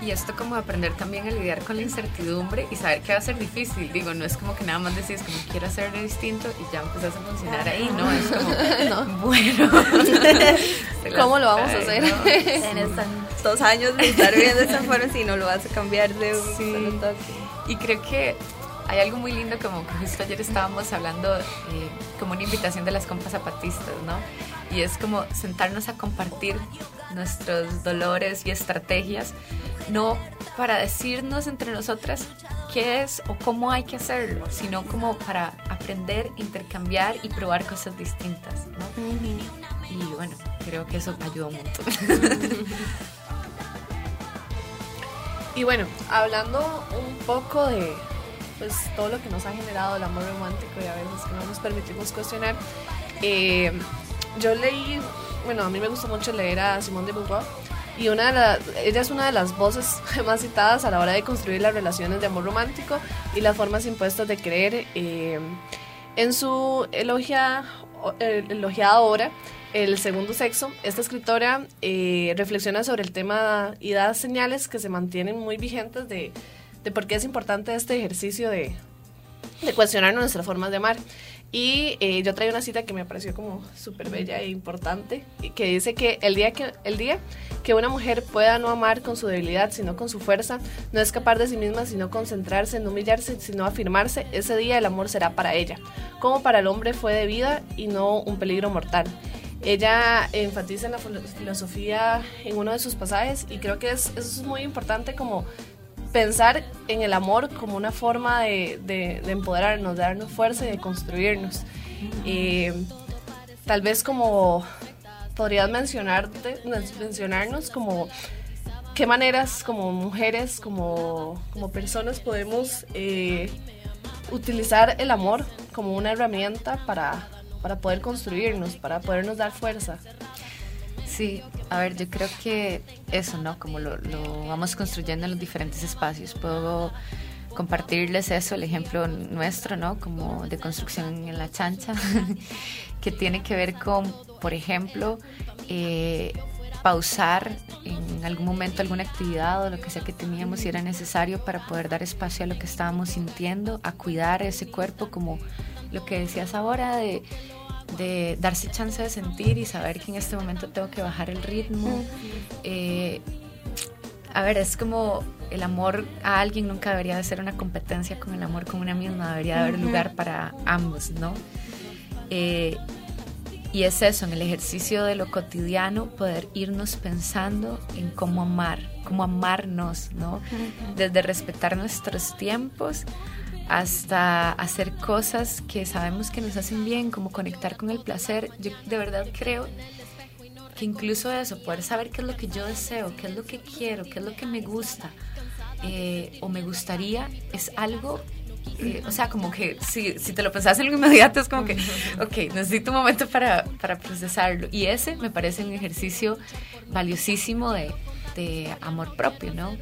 Y esto como aprender también a lidiar con la incertidumbre y saber que va a ser difícil. Digo, no es como que nada más decís como quiero hacerlo distinto y ya empezás a funcionar ahí, ¿no? Es como, no. bueno. ¿Cómo lo vamos a hacer? En estos dos años de estar viendo esa forma si no lo vas a cambiar de un sí. solo toque. Y creo que hay algo muy lindo como que justo ayer estábamos hablando eh, como una invitación de las compas zapatistas, ¿no? Y es como sentarnos a compartir nuestros dolores y estrategias no para decirnos entre nosotras qué es o cómo hay que hacerlo, sino como para aprender, intercambiar y probar cosas distintas. ¿no? Y bueno, creo que eso ayuda un montón. y bueno, hablando un poco de pues, todo lo que nos ha generado el amor romántico y a veces que no nos permitimos cuestionar, eh, yo leí bueno, a mí me gusta mucho leer a Simone de Beauvoir y una de las, ella es una de las voces más citadas a la hora de construir las relaciones de amor romántico y las formas impuestas de creer. Eh, en su elogia, elogiada obra, El segundo sexo, esta escritora eh, reflexiona sobre el tema y da señales que se mantienen muy vigentes de, de por qué es importante este ejercicio de, de cuestionar nuestras formas de amar. Y eh, yo traigo una cita que me pareció como súper bella e importante, que dice que el, día que el día que una mujer pueda no amar con su debilidad, sino con su fuerza, no escapar de sí misma, sino concentrarse, no humillarse, sino afirmarse, ese día el amor será para ella, como para el hombre fue de vida y no un peligro mortal. Ella enfatiza en la filosofía en uno de sus pasajes y creo que es, eso es muy importante como pensar en el amor como una forma de, de, empoderarnos, de darnos fuerza y de construirnos. Tal vez como podrías mencionarte, mencionarnos como qué maneras como mujeres, como, como personas podemos eh, utilizar el amor como una herramienta para, para poder construirnos, para podernos dar fuerza. Sí, a ver, yo creo que eso, ¿no? Como lo, vamos construyendo en los diferentes espacios. Puedo compartirles eso, el ejemplo nuestro, ¿no? Como de construcción en la chancha, que tiene que ver con, por ejemplo, eh, pausar en algún momento alguna actividad o lo que sea que teníamos si era necesario para poder dar espacio a lo que estábamos sintiendo, a cuidar ese cuerpo, como lo que decías ahora de de darse chance de sentir y saber que en este momento tengo que bajar el ritmo. Eh, a ver, es como el amor a alguien nunca debería de ser una competencia con el amor con una misma, debería de haber lugar para ambos, ¿no? Eh, y es eso, en el ejercicio de lo cotidiano, poder irnos pensando en cómo amar, cómo amarnos, ¿no? Desde respetar nuestros tiempos hasta hacer cosas que sabemos que nos hacen bien, como conectar con el placer. Yo de verdad creo que incluso eso, poder saber qué es lo que yo deseo, qué es lo que quiero, qué es lo que me gusta eh, o me gustaría, es algo eh, o sea, como que si, si, te lo pensás en lo inmediato, es como que, ok, necesito un momento para, para procesarlo. Y ese me parece un ejercicio valiosísimo de, de amor propio, ¿no?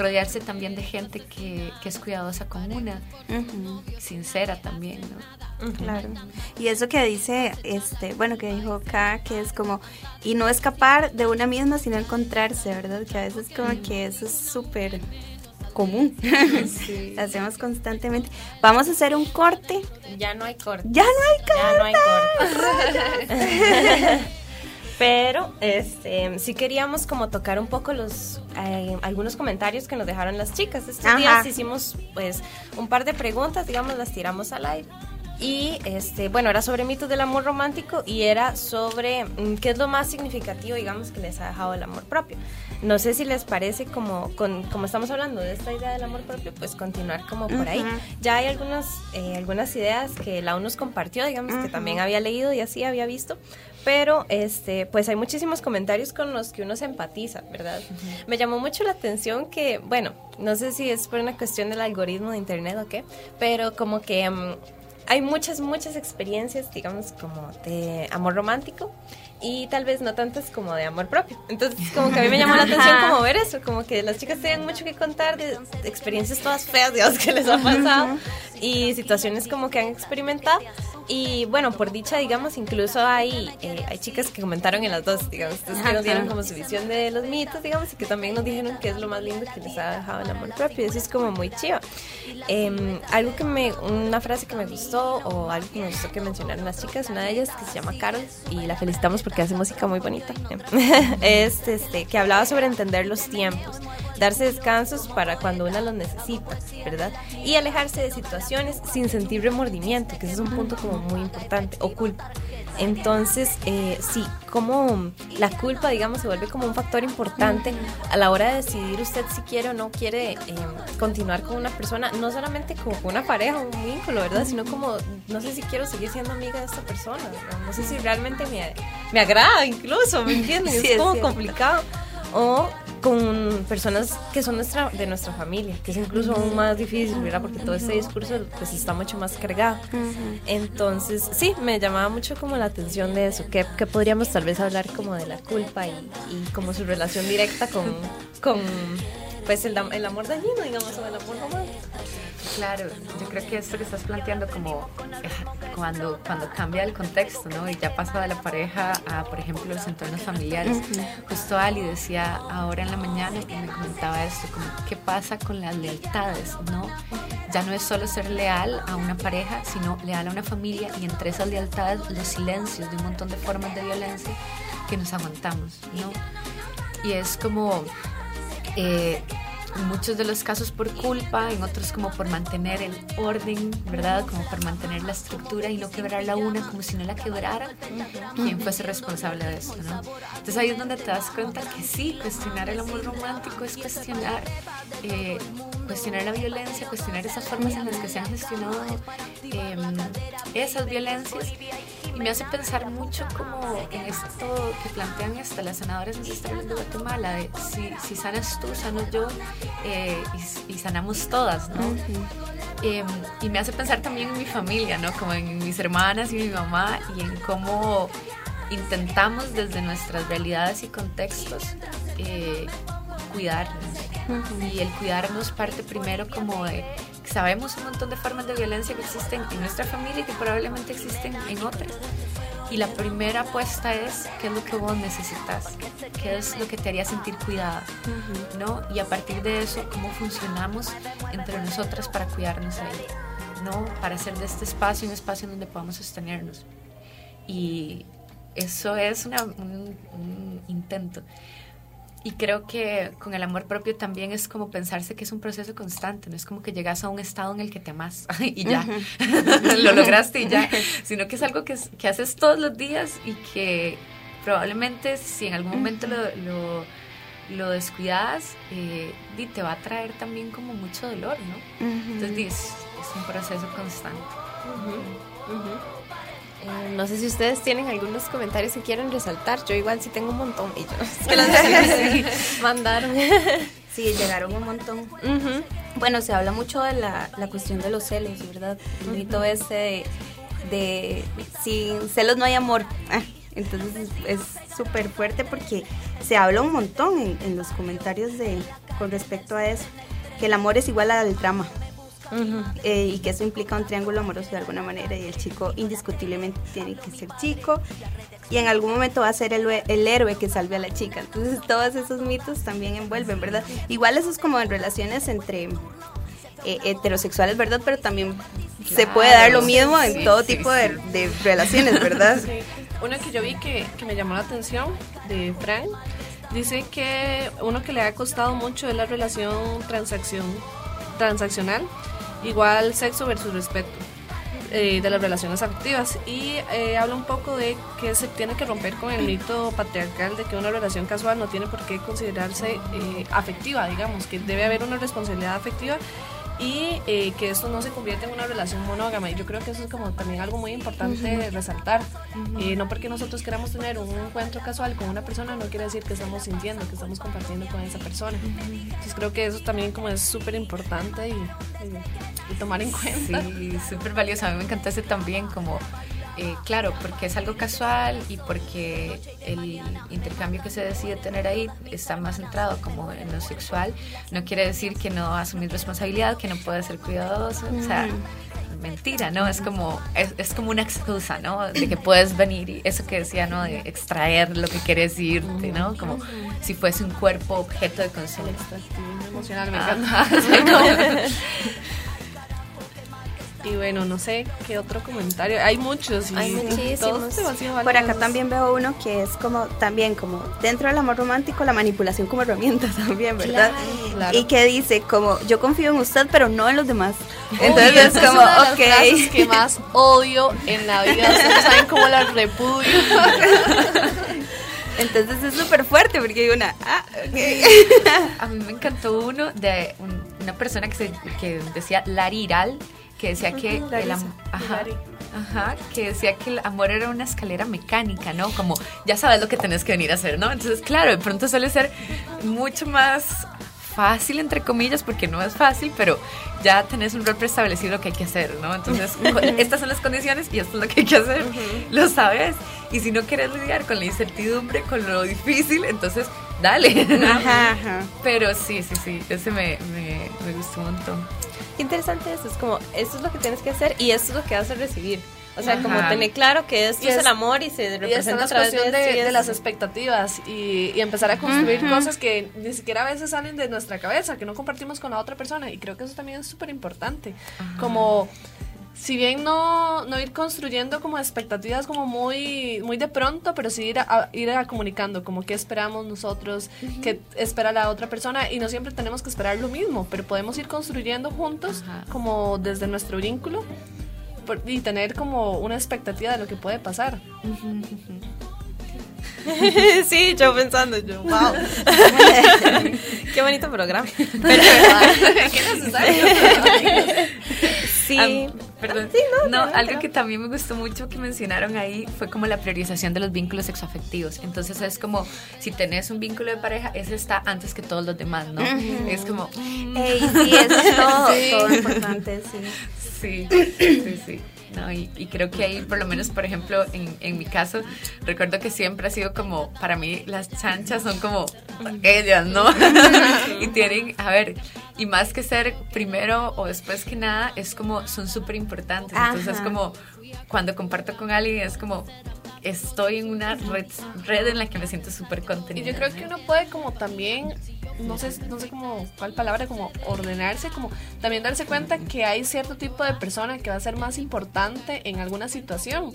Rodearse también de gente que, que es cuidadosa con una, sincera también, ¿no? Claro. Y eso que dice, este, bueno, que dijo acá, que es como, y no escapar de una misma, sino encontrarse, ¿verdad? Que a veces como que eso es súper común. Sí. hacemos constantemente. Vamos a hacer un corte. Ya no hay corte. Ya no hay corte. Ya no hay corte. Pero este, sí queríamos como tocar un poco los eh, algunos comentarios que nos dejaron las chicas. Estos días hicimos pues un par de preguntas, digamos, las tiramos al aire. Y este, bueno, era sobre mitos del amor romántico y era sobre mm, qué es lo más significativo, digamos, que les ha dejado el amor propio. No sé si les parece como, con, como estamos hablando de esta idea del amor propio, pues continuar como por ahí. Ya hay algunas, eh, algunas ideas que la nos compartió, digamos, que también había leído y así había visto, pero este pues hay muchísimos comentarios con los que uno se empatiza, ¿verdad? Me llamó mucho la atención que, bueno, no sé si es por una cuestión del algoritmo de internet o qué, pero como que mm, hay muchas, muchas experiencias, digamos, como de amor romántico y tal vez no tantas como de amor propio. Entonces, como que a mí me llamó la atención como ver eso, como que las chicas tienen mucho que contar de experiencias todas feas, digamos, que les ha pasado y situaciones como que han experimentado y bueno, por dicha, digamos, incluso hay, eh, hay chicas que comentaron en las dos, digamos, que nos dieron como su visión de los mitos, digamos, y que también nos dijeron que es lo más lindo que les ha dejado el amor propio. Eso es como muy chido. Em, algo que me, una frase que me gustó, o algo que me gustó que mencionaron las chicas, una de ellas que se llama Carol, y la felicitamos porque hace música muy bonita, es este, que hablaba sobre entender los tiempos darse descansos para cuando una los necesita, ¿verdad? Y alejarse de situaciones sin sentir remordimiento, que ese es un punto como muy importante, o culpa. Entonces, eh, sí, como la culpa, digamos, se vuelve como un factor importante a la hora de decidir usted si quiere o no quiere eh, continuar con una persona, no solamente como una pareja, un vínculo, ¿verdad? Sino como, no sé si quiero seguir siendo amiga de esta persona, no sé si realmente me, me agrada incluso, ¿me entiendes? es como complicado. O con personas que son nuestra, de nuestra familia, que es incluso aún más difícil, ¿verdad? Porque todo este discurso pues está mucho más cargado. Entonces, sí, me llamaba mucho como la atención de eso, que, que podríamos tal vez hablar como de la culpa y, y como su relación directa con, con pues el, el amor dañino, digamos, o el amor romántico. Claro, yo creo que esto que estás planteando como eh, cuando, cuando cambia el contexto, ¿no? Y ya pasa de la pareja a, por ejemplo, los entornos familiares. Justo Ali decía ahora en la mañana y me comentaba esto, como qué pasa con las lealtades, ¿no? Ya no es solo ser leal a una pareja, sino leal a una familia y entre esas lealtades los silencios de un montón de formas de violencia que nos aguantamos, ¿no? Y es como... Eh, en muchos de los casos por culpa, en otros como por mantener el orden, ¿verdad? Como por mantener la estructura y no quebrar la una como si no la quebrara, quien fuese responsable de eso, ¿no? Entonces ahí es donde te das cuenta que sí, cuestionar el amor romántico es cuestionar, eh, cuestionar la violencia, cuestionar esas formas en las que se han gestionado eh, esas violencias y me hace pensar mucho como en esto que plantean hasta las sanadoras ancestrales de Guatemala, de si, si sanas tú, sano yo eh, y, sanamos todas, ¿no? Em, y me hace pensar también en mi familia, ¿no? Como en mis hermanas y mi mamá y en cómo intentamos desde nuestras realidades y contextos eh, cuidarnos. Y el cuidarnos parte primero como de sabemos un montón de formas de violencia que existen en nuestra familia y que probablemente existen en otras. Y la primera apuesta es qué es lo que vos necesitas, qué es lo que te haría sentir cuidada, ¿no? Y a partir de eso, cómo funcionamos entre nosotras para cuidarnos ahí, ¿no? Para hacer de este espacio un espacio donde podamos sostenernos. Y eso es un, un intento. Y creo que con el amor propio también es como pensarse que es un proceso constante, no es como que llegas a un estado en el que te amas y ya, lo lograste y ya, sino que es algo que, que, haces todos los días y que probablemente si en algún momento lo, lo, lo descuidas, eh, te va a traer también como mucho dolor, ¿no? Entonces es, es, un proceso constante. Eh, no sé si ustedes tienen algunos comentarios que quieren resaltar. Yo igual sí tengo un montón. Y yo, sí, mandaron. Sí, llegaron un montón. Bueno, se habla mucho de la, la, cuestión de los celos, ¿verdad? El mito ese de, sin celos no hay amor. Ah, entonces es súper fuerte porque se habla un montón en, en, los comentarios de con respecto a eso, que el amor es igual al drama. Eh, y que eso implica un triángulo amoroso de alguna manera y el chico indiscutiblemente tiene que ser chico y en algún momento va a ser el, el, héroe que salve a la chica. Entonces todos esos mitos también envuelven, ¿verdad? Igual eso es como en relaciones entre eh, heterosexuales, ¿verdad? Pero también se puede dar lo mismo en todo tipo de, de, relaciones, ¿verdad? Uno que yo vi que, que me llamó la atención de Frank dice que uno que le ha costado mucho es la relación transacción transaccional igual sexo versus respeto eh, de las relaciones afectivas. Y eh, habla un poco de que se tiene que romper con el mito patriarcal de que una relación casual no tiene por qué considerarse eh, afectiva, digamos, que debe haber una responsabilidad afectiva y eh, que esto no se convierte en una relación monógama. Y yo creo que eso es como también algo muy importante resaltar. Eh, no porque nosotros queramos tener un encuentro casual con una persona no quiere decir que estamos sintiendo, que estamos compartiendo con esa persona. Entonces creo que eso también como es súper importante y, y, tomar en cuenta. Sí, súper valioso. A mí me encantase también como eh, claro, porque es algo casual y porque el intercambio que se decide tener ahí está más centrado como en lo sexual, no quiere decir que no asumir responsabilidad, que no puede ser cuidadoso, o sea, mentira, ¿no? Es como, es, como una excusa, ¿no? De que puedes venir y eso que decía, ¿no? De extraer lo que quieres irte, ¿no? Como si fuese un cuerpo objeto de consumo. emocional, me encanta. Y bueno, no sé qué otro comentario. Hay muchos. Hay muchísimos. Por acá también veo uno que es como, también como, dentro del amor romántico, la manipulación como herramienta también, ¿verdad? Y que dice, como, yo confío en usted, pero no en los demás. Entonces es como, ok. que más odio en la vida. Ustedes saben cómo la repudio. Entonces es súper fuerte porque hay una... Ah, A mí me encantó uno de una persona que, se, que decía Lariral que decía que el amor... Ajá, que decía que el amor era una escalera mecánica, ¿no? Como ya sabes lo que tenés que venir a hacer, ¿no? Entonces, claro, de pronto suele ser mucho más fácil, entre comillas, porque no es fácil, pero ya tenés un rol preestablecido lo que hay que hacer, ¿no? Entonces, estas son las condiciones y esto es lo que hay que hacer, lo sabes. Y si no quieres lidiar con la incertidumbre, con lo difícil, entonces dale. Ajá, ajá. Pero sí, sí, sí, ese me, me, me gustó un montón. Qué interesante eso, es como, esto es lo que tienes que hacer y esto es lo que vas a recibir. O sea, como tener claro que esto es, el amor y se representa a través de, de, las expectativas y, y, empezar a construir cosas que ni siquiera a veces salen de nuestra cabeza, que no compartimos con la otra persona. Y creo que eso también es súper importante. Como si bien no, no ir construyendo como expectativas como muy, muy de pronto, pero sí ir a, ir a comunicando como qué esperamos nosotros, qué espera la otra persona y no siempre tenemos que esperar lo mismo, pero podemos ir construyendo juntos como desde nuestro vínculo y tener como una expectativa de lo que puede pasar. sí, yo pensando, yo, wow. Qué bonito programa. Pero, Qué necesario. sí. Perdón. no, algo que también me gustó mucho que mencionaron ahí fue como la priorización de los vínculos sexoafectivos. Entonces es como si tenés un vínculo de pareja, ese está antes que todos los demás, ¿no? Es como. Ey, sí, eso es todo, todo importante, sí. Sí, sí, sí. ¿no? Y, creo que ahí, por lo menos, por ejemplo, en, en, mi caso, recuerdo que siempre ha sido como, para mí las chanchas son como ellas, ¿no? y tienen, a ver, y más que ser primero o después que nada, es como, son súper importantes. Entonces, es como, cuando comparto con alguien, es como, estoy en una red, red en la que me siento súper contenida. Y yo creo que uno puede como también no sé, no sé cómo, cuál palabra, como ordenarse, como también darse cuenta que hay cierto tipo de persona que va a ser más importante en alguna situación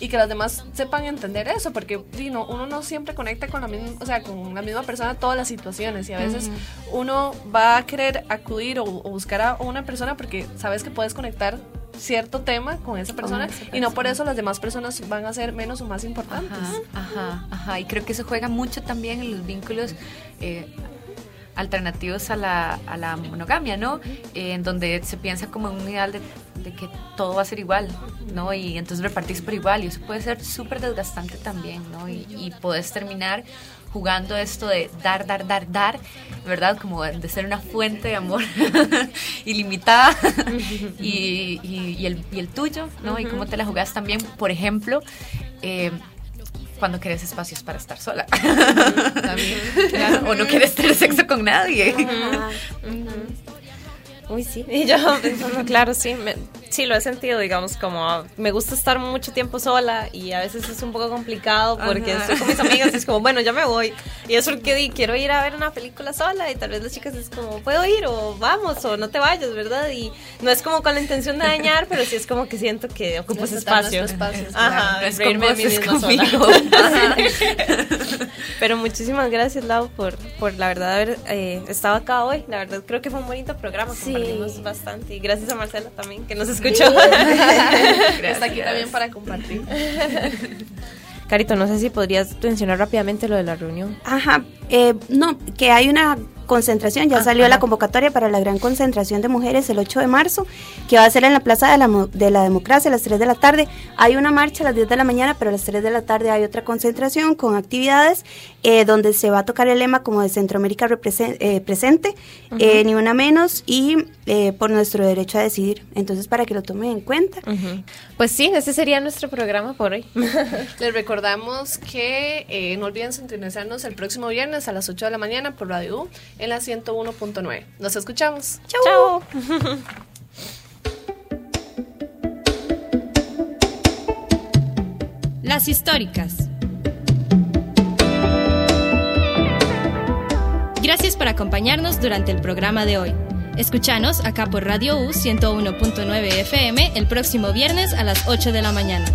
y que las demás sepan entender eso, porque uno no siempre conecta con la misma, o sea, con la misma persona todas las situaciones y a veces uno va a querer acudir o, buscar a una persona porque sabes que puedes conectar cierto tema con esa persona y no por eso las demás personas van a ser menos o más importantes. Ajá, ajá, Y creo que eso juega mucho también en los vínculos eh, alternativos a la, a la monogamia, ¿no? en donde se piensa como en un ideal de, que todo va a ser igual, ¿no? Y entonces repartís por igual y eso puede ser súper desgastante también, ¿no? Y, y puedes terminar jugando esto de dar, dar, dar, dar, ¿verdad? Como de ser una fuente de amor ilimitada y, y, el, y, el, tuyo, ¿no? Y cómo te la jugás también, por ejemplo, eh, cuando quieres espacios para estar sola. o no quieres tener sexo con nadie. Uy, sí. Y yo pensando, claro, sí, sí, lo he sentido, digamos, como me gusta estar mucho tiempo sola y a veces es un poco complicado porque estoy con mis amigas y es como, bueno, ya me voy. Y es porque di, quiero ir a ver una película sola y tal vez las chicas es como, puedo ir o vamos o no te vayas, ¿verdad? Y no es como con la intención de dañar, pero sí es como que siento que ocupo ese espacio. Ajá, es reírme de mí misma sola. pero muchísimas gracias, Lau, por, por la verdad haber eh, estado acá hoy. La verdad creo que fue un bonito programa. Sí bastante. Y gracias a Marcela también, que nos escuchó. Está aquí también para compartir. Carito, no sé si podrías mencionar rápidamente lo de la reunión. Ajá, eh, no, que hay una concentración, ya salió la convocatoria para la gran concentración de mujeres el 8 de marzo, que va a ser en la Plaza de la, de la Democracia a las 3 de la tarde. Hay una marcha a las 10 de la mañana, pero a las 3 de la tarde hay otra concentración con actividades eh, donde se va a tocar el lema como de Centroamérica eh, presente, eh, ni una menos, y por nuestro derecho a decidir. Entonces, para que lo tomen en cuenta. Pues sí, ese sería nuestro programa por hoy. Les recordamos que no olviden sintonizarnos el próximo viernes a las 8 de la mañana por Radio U en la 101.9. Nos escuchamos. Chao. Las históricas. Gracias por acompañarnos durante el programa de hoy. Escúchanos acá por Radio U 101.9 FM el próximo viernes a las 8 de la mañana.